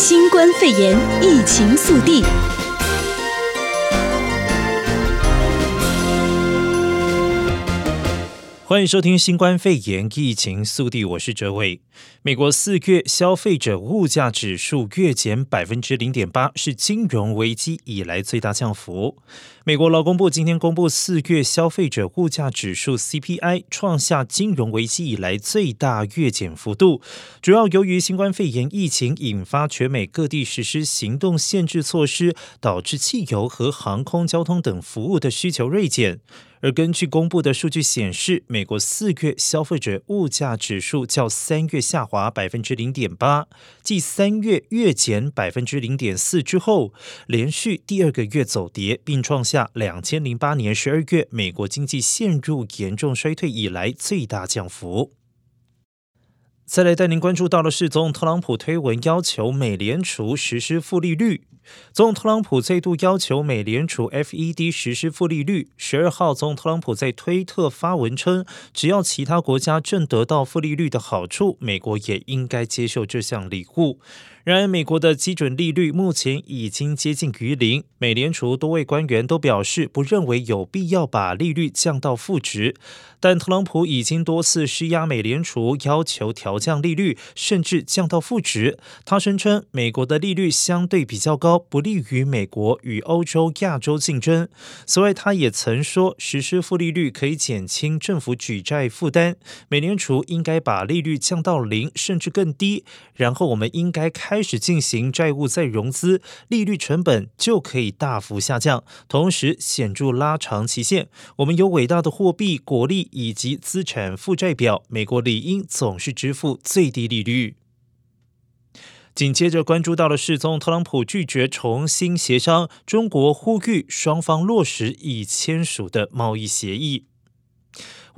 新冠肺炎疫情速递。欢迎收听新冠肺炎疫情速递，我是哲伟。美国四月消费者物价指数月减百分之零点八，是金融危机以来最大降幅。美国劳工部今天公布四月消费者物价指数 CPI，创下金融危机以来最大月减幅度。主要由于新冠肺炎疫情引发全美各地实施行动限制措施，导致汽油和航空交通等服务的需求锐减。而根据公布的数据显示，美国四月消费者物价指数较三月下滑百分之零点八，继三月月减百分之零点四之后，连续第二个月走跌，并创下两千零八年十二月美国经济陷入严重衰退以来最大降幅。再来带您关注到的是，总统特朗普推文要求美联储实施负利率。总统特朗普再度要求美联储 FED 实施负利率。十二号，总统特朗普在推特发文称，只要其他国家正得到负利率的好处，美国也应该接受这项礼物。然而，美国的基准利率目前已经接近于零。美联储多位官员都表示，不认为有必要把利率降到负值。但特朗普已经多次施压美联储，要求调降利率，甚至降到负值。他声称，美国的利率相对比较高，不利于美国与欧洲、亚洲竞争。此外，他也曾说，实施负利率可以减轻政府举债负担。美联储应该把利率降到零，甚至更低。然后，我们应该开。开始进行债务再融资，利率成本就可以大幅下降，同时显著拉长期限。我们有伟大的货币、国力以及资产负债表，美国理应总是支付最低利率。紧接着关注到的是，总特朗普拒绝重新协商，中国呼吁双方落实已签署的贸易协议。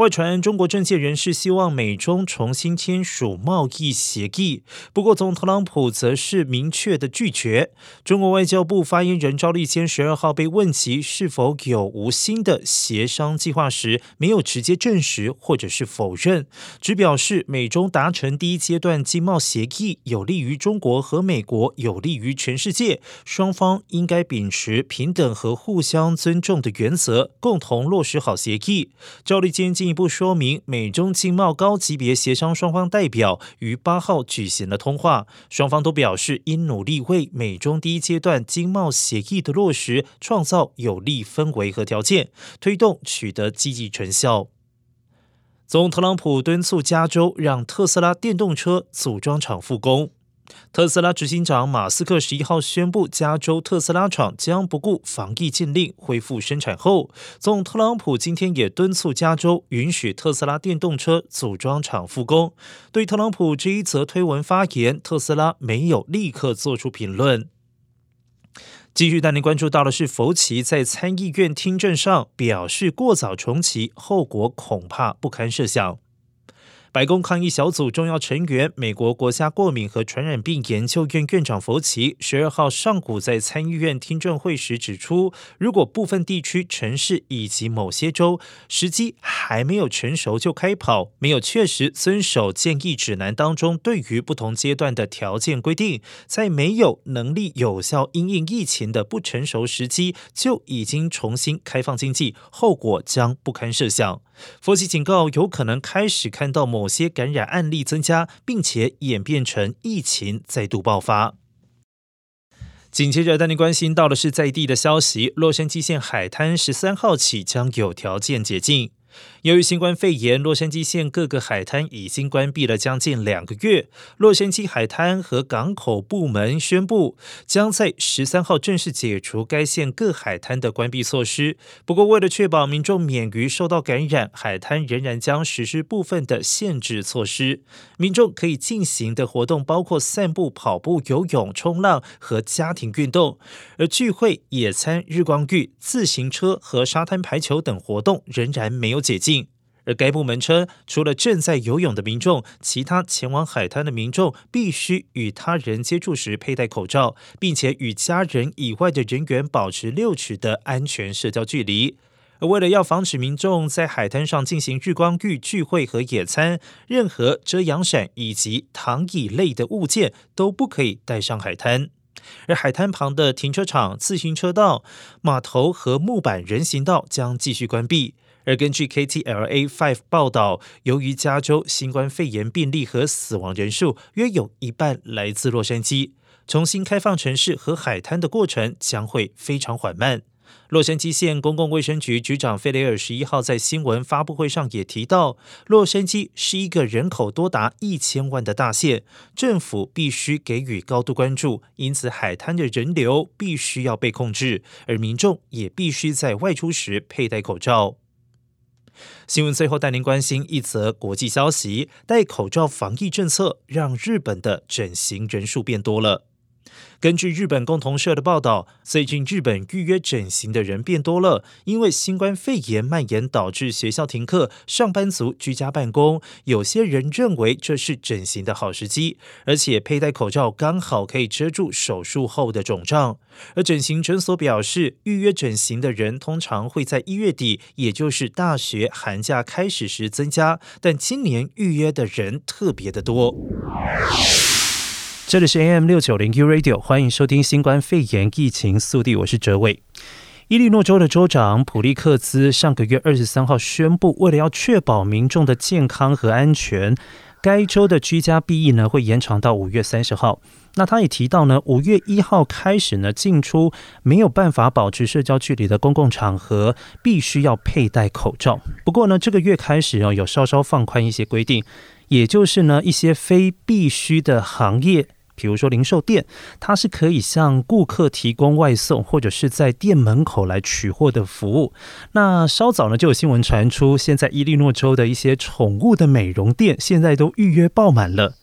外传中国政界人士希望美中重新签署贸易协议，不过总统特朗普则是明确的拒绝。中国外交部发言人赵立坚十二号被问及是否有无新的协商计划时，没有直接证实或者是否认，只表示美中达成第一阶段经贸协议有利于中国和美国，有利于全世界，双方应该秉持平等和互相尊重的原则，共同落实好协议。赵立坚进进一步说明，美中经贸高级别协商双方代表于八号举行了通话，双方都表示应努力为美中第一阶段经贸协议的落实创造有利氛围和条件，推动取得积极成效。总统特朗普敦促加州让特斯拉电动车组装厂复工。特斯拉执行长马斯克十一号宣布，加州特斯拉厂将不顾防疫禁令恢复生产后，总特朗普今天也敦促加州允许特斯拉电动车组装厂复工。对特朗普这一则推文发言，特斯拉没有立刻做出评论。继续带您关注到的是，佛奇在参议院听证上表示，过早重启后果恐怕不堪设想。白宫抗疫小组重要成员、美国国家过敏和传染病研究院院长佛奇十二号上午在参议院听证会时指出，如果部分地区、城市以及某些州时机还没有成熟就开跑，没有确实遵守建议指南当中对于不同阶段的条件规定，在没有能力有效因应疫情的不成熟时机就已经重新开放经济，后果将不堪设想。佛奇警告，有可能开始看到某些感染案例增加，并且演变成疫情再度爆发。紧接着带您关心到的是在地的消息：洛杉矶县海滩十三号起将有条件解禁。由于新冠肺炎，洛杉矶县各个海滩已经关闭了将近两个月。洛杉矶海滩和港口部门宣布，将在十三号正式解除该县各海滩的关闭措施。不过，为了确保民众免于受到感染，海滩仍然将实施部分的限制措施。民众可以进行的活动包括散步、跑步、游泳、冲浪和家庭运动，而聚会、野餐、日光浴、自行车和沙滩排球等活动仍然没有解禁，而该部门称，除了正在游泳的民众，其他前往海滩的民众必须与他人接触时佩戴口罩，并且与家人以外的人员保持六尺的安全社交距离。而为了要防止民众在海滩上进行日光浴聚会和野餐，任何遮阳伞以及躺椅类的物件都不可以带上海滩。而海滩旁的停车场、自行车道、码头和木板人行道将继续关闭。而根据 KTLA Five 报道，由于加州新冠肺炎病例和死亡人数约有一半来自洛杉矶，重新开放城市和海滩的过程将会非常缓慢。洛杉矶县公共卫生局局长费雷尔十一号在新闻发布会上也提到，洛杉矶是一个人口多达一千万的大县，政府必须给予高度关注，因此海滩的人流必须要被控制，而民众也必须在外出时佩戴口罩。新闻最后带您关心一则国际消息：戴口罩防疫政策让日本的整形人数变多了。根据日本共同社的报道，最近日本预约整形的人变多了，因为新冠肺炎蔓延导致学校停课，上班族居家办公。有些人认为这是整形的好时机，而且佩戴口罩刚好可以遮住手术后的肿胀。而整形诊所表示，预约整形的人通常会在一月底，也就是大学寒假开始时增加，但今年预约的人特别的多。这里是 AM 六九零 U Radio，欢迎收听新冠肺炎疫情速递，我是哲伟。伊利诺州的州长普利克兹上个月二十三号宣布，为了要确保民众的健康和安全，该州的居家避疫呢会延长到五月三十号。那他也提到呢，五月一号开始呢，进出没有办法保持社交距离的公共场合必须要佩戴口罩。不过呢，这个月开始哦，有稍稍放宽一些规定，也就是呢，一些非必须的行业。比如说零售店，它是可以向顾客提供外送，或者是在店门口来取货的服务。那稍早呢，就有新闻传出，现在伊利诺州的一些宠物的美容店，现在都预约爆满了。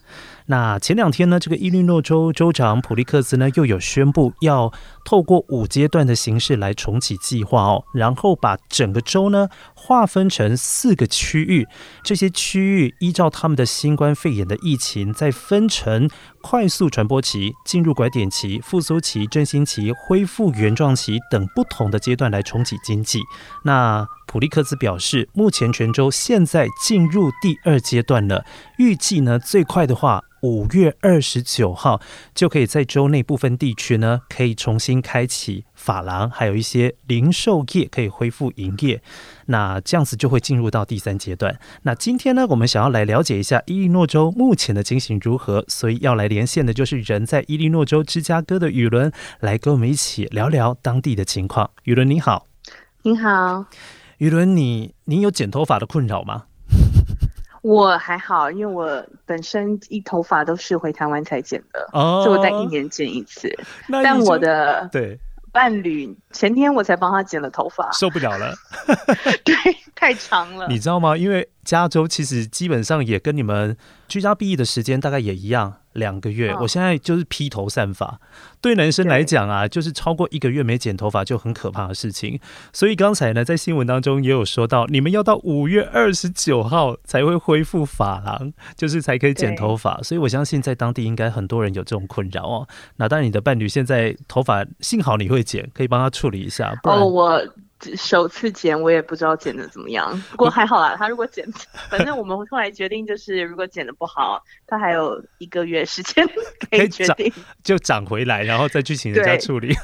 那前两天呢，这个伊利诺州州长普利克斯呢，又有宣布要透过五阶段的形式来重启计划哦，然后把整个州呢划分成四个区域，这些区域依照他们的新冠肺炎的疫情，再分成快速传播期、进入拐点期、复苏期、振兴期、恢复原状期等不同的阶段来重启经济。那普利克斯表示，目前全州现在进入第二阶段了，预计呢最快的话。五月二十九号就可以在州内部分地区呢，可以重新开启发廊，还有一些零售业可以恢复营业。那这样子就会进入到第三阶段。那今天呢，我们想要来了解一下伊利诺州目前的情形如何，所以要来连线的就是人在伊利诺州芝加哥的雨伦，来跟我们一起聊聊当地的情况。雨伦你好，你好，雨伦，你你有剪头发的困扰吗？我还好，因为我本身一头发都是回台湾才剪的，哦，所以我在一年剪一次。但我的对伴侣前天我才帮他剪了头发，受不了了，对，太长了。你知道吗？因为加州其实基本上也跟你们居家避疫的时间大概也一样。两个月，我现在就是披头散发。对男生来讲啊，就是超过一个月没剪头发就很可怕的事情。所以刚才呢，在新闻当中也有说到，你们要到五月二十九号才会恢复发廊，就是才可以剪头发。所以我相信在当地应该很多人有这种困扰哦。那当然，你的伴侣现在头发幸好你会剪，可以帮他处理一下。不然哦，我。首次剪我也不知道剪得怎么样，不过还好啦。他如果剪，反正我们后来决定就是，如果剪得不好，他还有一个月时间 可以决定，就长回来，然后再去请人家处理。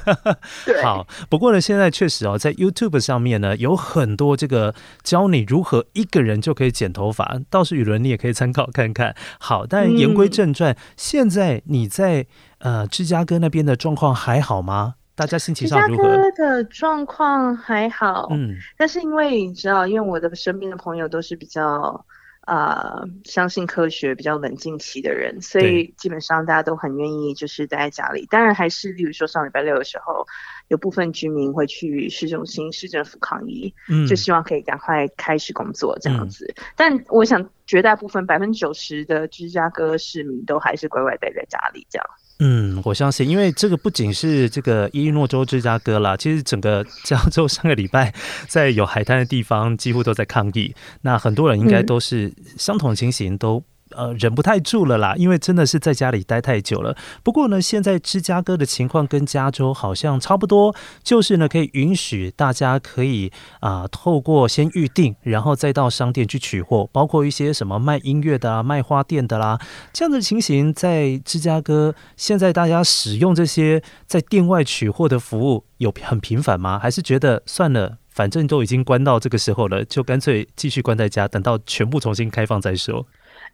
对好，不过呢，现在确实哦，在 YouTube 上面呢，有很多这个教你如何一个人就可以剪头发，倒是雨伦你也可以参考看看。好，但言归正传，嗯、现在你在呃芝加哥那边的状况还好吗？大家心情上如何？芝加哥的状况还好，嗯，但是因为你知道，因为我的身边的朋友都是比较啊、呃、相信科学、比较冷静期的人，所以基本上大家都很愿意就是待在家里。当然，还是例如说上礼拜六的时候，有部分居民会去市中心、市政府抗议，嗯，就希望可以赶快开始工作这样子。嗯、但我想，绝大部分百分之九十的芝加哥市民都还是乖乖待在家里这样。嗯，我相信，因为这个不仅是这个伊利诺州芝加哥啦，其实整个 加州上个礼拜 在有海滩的地方几乎都在抗议。那很多人应该都是相同的情形，都呃忍不太住了啦，因为真的是在家里待太久了。不过呢，现在芝加哥的情况跟加州好像差不多，就是呢可以允许大家可以啊、透过先预定，然后再到商店去取货，包括一些什么卖音乐的啊、卖花店的啦，这样的情形在芝加哥现在大家使用这些在店外取货的服务有很频繁吗？还是觉得算了？反正都已经关到这个时候了，就干脆继续关在家，等到全部重新开放再说。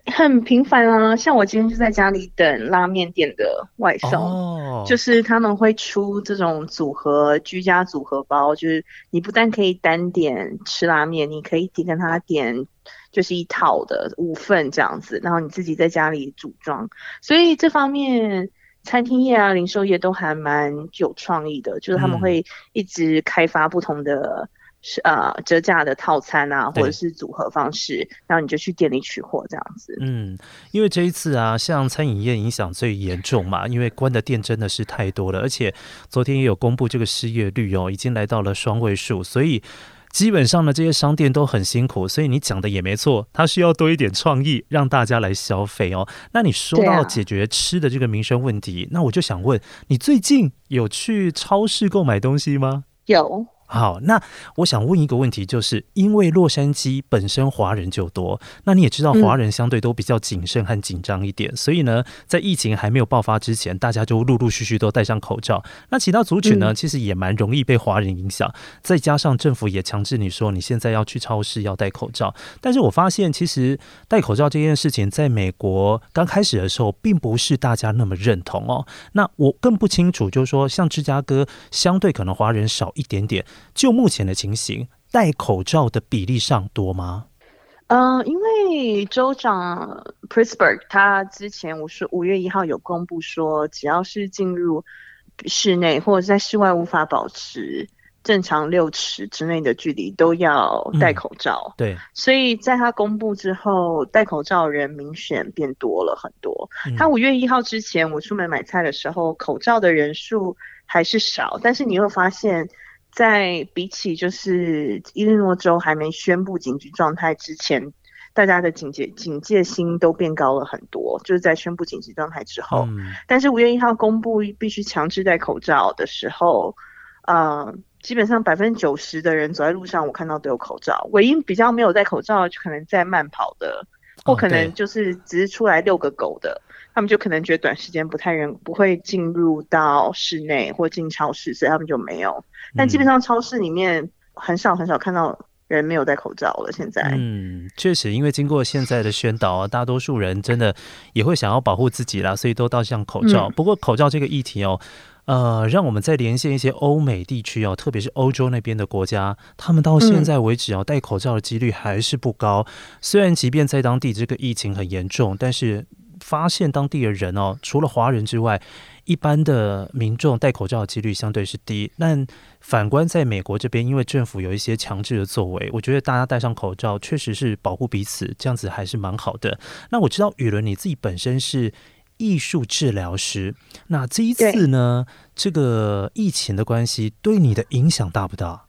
很频繁啊，像我今天就在家里等拉面店的外送，哦，就是他们会出这种组合居家组合包，就是你不但可以单点吃拉面，你可以点跟他点就是一套的五份这样子，然后你自己在家里组装，所以这方面。餐厅业啊，零售业都还蛮有创意的，就是他们会一直开发不同的是、嗯、呃折价的套餐啊，或者是组合方式，然后你就去店里取货这样子。嗯，因为这一次啊，像餐饮业影响最严重嘛，因为关的店真的是太多了，而且昨天也有公布这个失业率哦，已经来到了双位数，所以。基本上呢，这些商店都很辛苦，所以你讲的也没错，它需要多一点创意，让大家来消费哦。那你说到解决吃的这个民生问题，啊，那我就想问，你最近有去超市购买东西吗？有。好，那我想问一个问题，就是因为洛杉矶本身华人就多，那你也知道华人相对都比较谨慎和紧张一点，嗯，所以呢，在疫情还没有爆发之前，大家就陆陆续续都戴上口罩。那其他族群呢，其实也蛮容易被华人影响，再加上政府也强制你说你现在要去超市要戴口罩。但是我发现，其实戴口罩这件事情，在美国刚开始的时候，并不是大家那么认同哦。那我更不清楚，就是说，像芝加哥相对可能华人少一点点。就目前的情形，戴口罩的比例上多吗？嗯、呃，因为州长 Pritzker 他之前我是五月一号有公布说，只要是进入室内或者在室外无法保持正常六尺之内的距离，都要戴口罩。嗯、对，所以在他公布之后，戴口罩人明显变多了很多。嗯、他五月一号之前，我出门买菜的时候，口罩的人数还是少，但是你会发现。在比起就是伊利诺州还没宣布紧急状态之前，大家的警戒警戒心都变高了很多。就是在宣布紧急状态之后，嗯、但是五月一号公布必须强制戴口罩的时候，呃，基本上百分之九十的人走在路上，我看到都有口罩。唯一比较没有戴口罩，就可能在慢跑的，或可能就是只是出来遛个狗的。他们就可能觉得短时间不太人不会进入到室内或进超市，所以他们就没有。但基本上超市里面很少很少看到人没有戴口罩了。现在，嗯，确实，因为经过现在的宣导啊，大多数人真的也会想要保护自己啦，所以都戴上口罩。嗯。不过口罩这个议题哦，呃，让我们再连线一些欧美地区哦，特别是欧洲那边的国家，他们到现在为止哦，戴口罩的几率还是不高。虽然即便在当地这个疫情很严重，但是。发现当地的人哦，除了华人之外，一般的民众戴口罩的几率相对是低。但反观在美国这边，因为政府有一些强制的作为，我觉得大家戴上口罩确实是保护彼此，这样子还是蛮好的。那我知道雨伦你自己本身是艺术治疗师，那这一次呢，这个疫情的关系对你的影响大不大？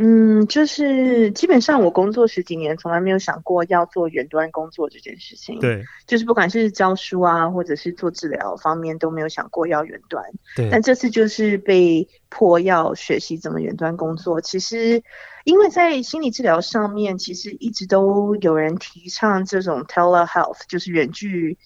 嗯，就是基本上我工作十几年，从来没有想过要做远端工作这件事情。对，就是不管是教书啊，或者是做治疗方面，都没有想过要远端。对，但这次就是被迫要学习怎么远端工作。其实，因为在心理治疗上面，其实一直都有人提倡这种 telehealth，就是远距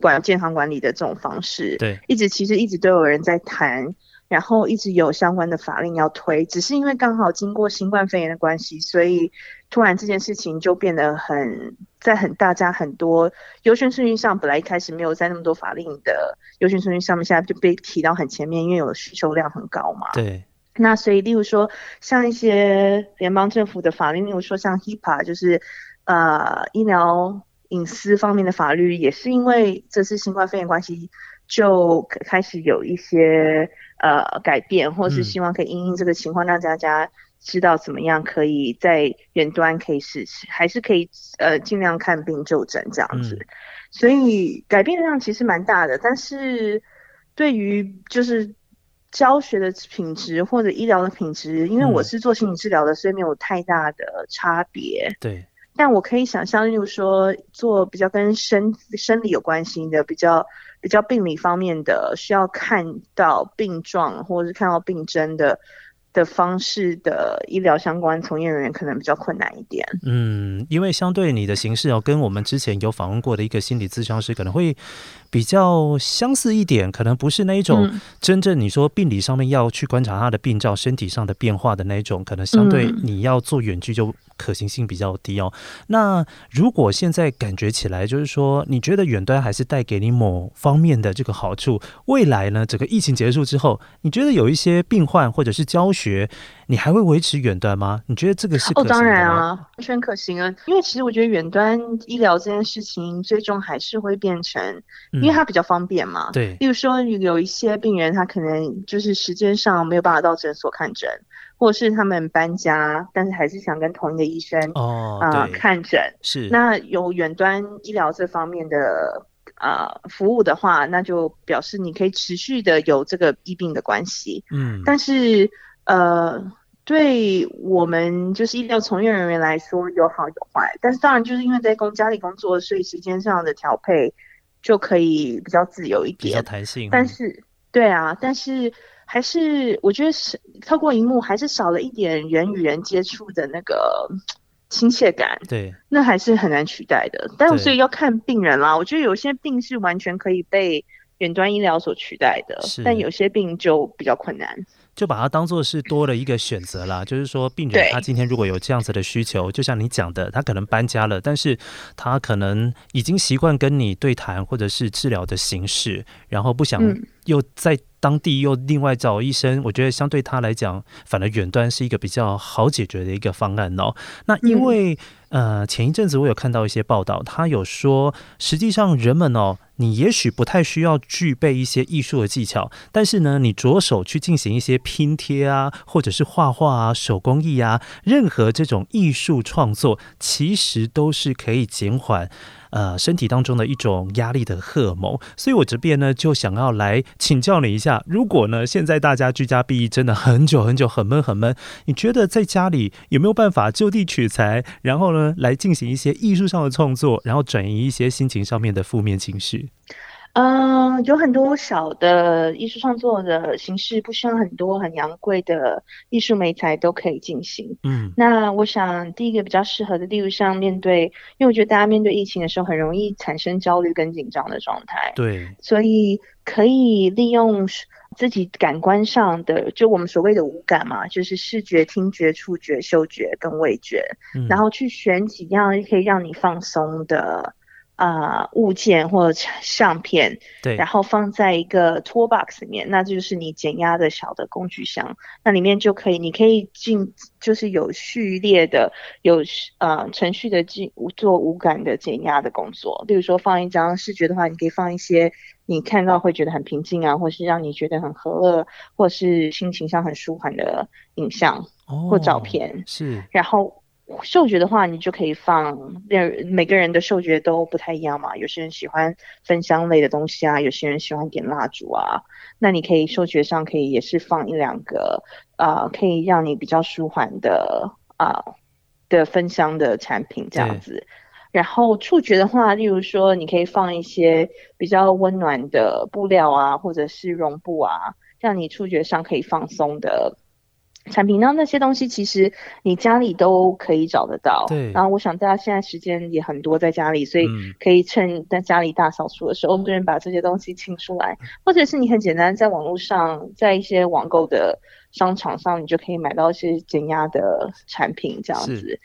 管健康管理的这种方式。对，一直其实一直都有人在谈。然后一直有相关的法令要推，只是因为刚好经过新冠肺炎的关系，所以突然这件事情就变得很在很大家很多优先顺序上，本来一开始没有在那么多法令的优先顺序上面，现在就被提到很前面，因为有的需求量很高嘛。对。那所以，例如说像一些联邦政府的法令，例如说像 HIPAA，就是呃医疗隐私方面的法律，也是因为这次新冠肺炎关系，就开始有一些。呃，改变，或是希望可以因应这个情况，让大家知道怎么样可以在远端可以试试，还是可以呃尽量看病就诊这样子。嗯、所以改变量其实蛮大的，但是对于就是教学的品质或者医疗的品质，因为我是做心理治疗的，所以没有太大的差别。对。但我可以想象，例如说做比较跟生生理有关系的，比较比较病理方面的，需要看到病状或者是看到病征的。的方式的医疗相关从业人员可能比较困难一点。嗯，因为相对你的形式哦，跟我们之前有访问过的一个心理咨商师可能会比较相似一点，可能不是那一种真正你说病理上面要去观察他的病灶、身体上的变化的那一种，可能相对你要做远距就可行性比较低哦。那如果现在感觉起来，就是说你觉得远端还是带给你某方面的这个好处，未来呢，整个疫情结束之后，你觉得有一些病患或者是教学，学你还会维持远端吗？你觉得这个是？哦，当然啊，完全可行啊。因为其实我觉得远端医疗这件事情，最终还是会变成，因为它比较方便嘛。对、嗯，例如说有一些病人，他可能就是时间上没有办法到诊所看诊，或者是他们搬家，但是还是想跟同一个医生哦啊、呃、看诊。是，那有远端医疗这方面的啊、呃、服务的话，那就表示你可以持续的有这个医病的关系。嗯，但是。呃，对我们就是医疗从业人员来说有好有坏，但是当然就是因为在工家里工作，所以时间上的调配就可以比较自由一点，比较弹性。但是，对啊，但是还是我觉得是透过荧幕还是少了一点人与人接触的那个亲切感，对，那还是很难取代的。但所以要看病人啦，我觉得有些病是完全可以被远端医疗所取代的，但有些病就比较困难。就把它当做是多了一个选择啦，就是说病人他今天如果有这样子的需求，就像你讲的，他可能搬家了，但是他可能已经习惯跟你对谈或者是治疗的形式，然后不想又在当地又另外找医生，我觉得相对他来讲，反而远端是一个比较好解决的一个方案哦。那因为呃前一阵子我有看到一些报道，他有说实际上人们哦。你也许不太需要具备一些艺术的技巧，但是呢，你着手去进行一些拼贴啊，或者是画画啊、手工艺啊，任何这种艺术创作，其实都是可以减缓。呃，身体当中的一种压力的荷尔蒙，所以我这边呢就想要来请教你一下，如果呢现在大家居家避疫真的很久很久很闷很闷，你觉得在家里有没有办法就地取材，然后呢来进行一些艺术上的创作，然后转移一些心情上面的负面情绪？嗯，有很多小的艺术创作的形式，不需要很多很昂贵的艺术美材都可以进行。嗯，那我想第一个比较适合的，例如像面对，因为我觉得大家面对疫情的时候，很容易产生焦虑跟紧张的状态。对，所以可以利用自己感官上的，就我们所谓的五感嘛，就是视觉、听觉、触觉、嗅觉跟味觉，嗯，然后去选几样可以让你放松的。啊、呃，物件或者相片，对，然后放在一个 toolbox 里面，那就是你减压的小的工具箱，那里面就可以，你可以进，就是有序列的，有呃程序的进做无感的减压的工作。例如说，放一张视觉的话，你可以放一些你看到会觉得很平静啊，或是让你觉得很和乐，或是心情上很舒缓的影像或照片。哦、是，然后。嗅觉的话，你就可以放，每个人的嗅觉都不太一样嘛。有些人喜欢芬香类的东西啊，有些人喜欢点蜡烛啊。那你可以嗅觉上可以也是放一两个，啊、呃，可以让你比较舒缓的啊、呃、的芬香的产品这样子。然后触觉的话，例如说你可以放一些比较温暖的布料啊，或者是绒布啊，让你触觉上可以放松的。产品，那那些东西其实你家里都可以找得到。对。然后我想大家现在时间也很多在家里，所以可以趁在家里大扫除的时候，顺、嗯、把这些东西清出来，或者是你很简单在网络上，在一些网购的商场上，你就可以买到一些减压的产品这样子。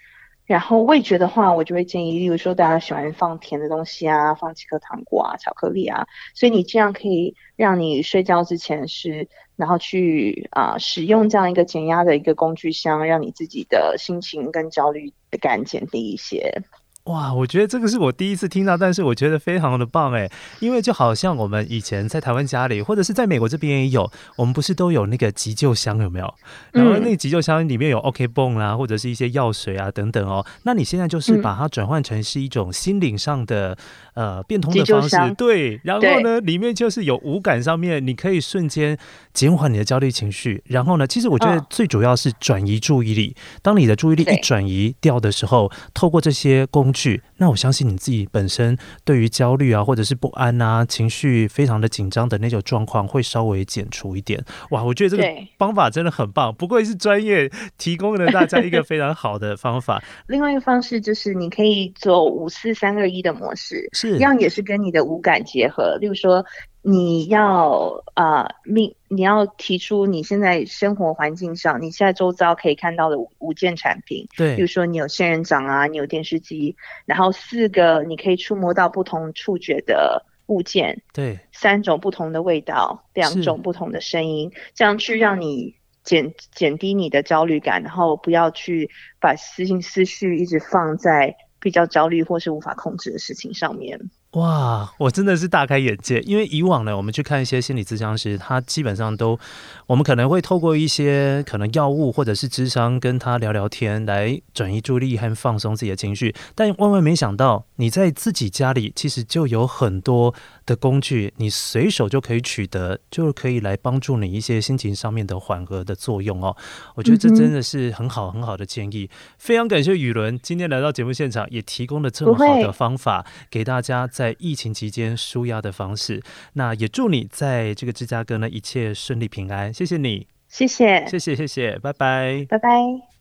然后味觉的话，我就会建议，例如说大家喜欢放甜的东西啊，放几颗糖果啊、巧克力啊，所以你这样可以让你睡觉之前是，然后去啊、使用这样一个减压的一个工具箱，让你自己的心情跟焦虑感减低一些。哇，我觉得这个是我第一次听到，但是我觉得非常的棒哎，因为就好像我们以前在台湾家里，或者是在美国这边也有，我们不是都有那个急救箱有没有？然后那个急救箱里面有 OK 绷啊，或者是一些药水啊等等哦。那你现在就是把它转换成是一种心灵上的呃变通的方式，对。然后呢，里面就是有五感上面，你可以瞬间减缓你的焦虑情绪。然后呢，其实我觉得最主要是转移注意力。当你的注意力一转移掉的时候，透过这些工具，那我相信你自己本身对于焦虑啊，或者是不安啊，情绪非常的紧张的那种状况，会稍微减除一点。哇，我觉得这个方法真的很棒，不愧是专业，提供了大家一个非常好的方法。另外一个方式就是你可以做五四三二一的模式，是，一样也是跟你的五感结合，例如说。你要啊，命、呃、你要提出你现在生活环境上，你现在周遭可以看到的五,五件产品，对，比如说你有仙人掌啊，你有电视机，然后四个你可以触摸到不同触觉的物件，对，三种不同的味道，两种不同的声音，这样去让你减减低你的焦虑感，然后不要去把思心思绪一直放在比较焦虑或是无法控制的事情上面。哇，我真的是大开眼界，因为以往呢，我们去看一些心理咨商师，他基本上都，我们可能会透过一些可能药物或者是智商跟他聊聊天，来转移注意力和放松自己的情绪，但万万没想到，你在自己家里其实就有很多的工具，你随手就可以取得，就可以来帮助你一些心情上面的缓和的作用哦。我觉得这真的是很好很好的建议，非常感谢雨伦今天来到节目现场，也提供了这么好的方法给大家。在疫情期间舒压的方式，那也祝你在这个芝加哥呢一切顺利平安。谢谢你，谢谢，谢谢，谢谢，拜拜，拜拜。